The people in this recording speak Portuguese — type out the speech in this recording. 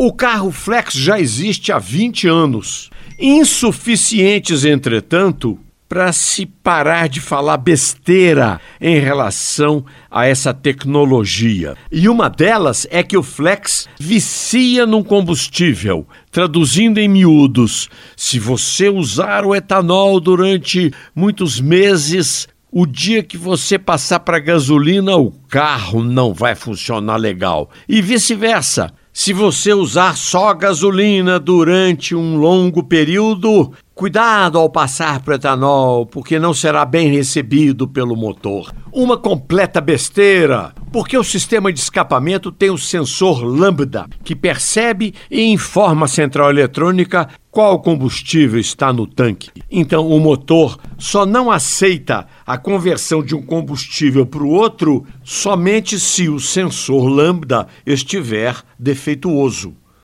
O carro flex já existe há 20 anos. Insuficientes, entretanto, para se parar de falar besteira em relação a essa tecnologia. E uma delas é que o flex vicia num combustível. Traduzindo em miúdos, se você usar o etanol durante muitos meses, o dia que você passar para gasolina, o carro não vai funcionar legal. E vice-versa. Se você usar só gasolina durante um longo período, cuidado ao passar para etanol, porque não será bem recebido pelo motor. Uma completa besteira, porque o sistema de escapamento tem o sensor lambda, que percebe e informa a central eletrônica qual combustível está no tanque. Então, o motor só não aceita a conversão de um combustível para o outro somente se o sensor lambda estiver defeituoso.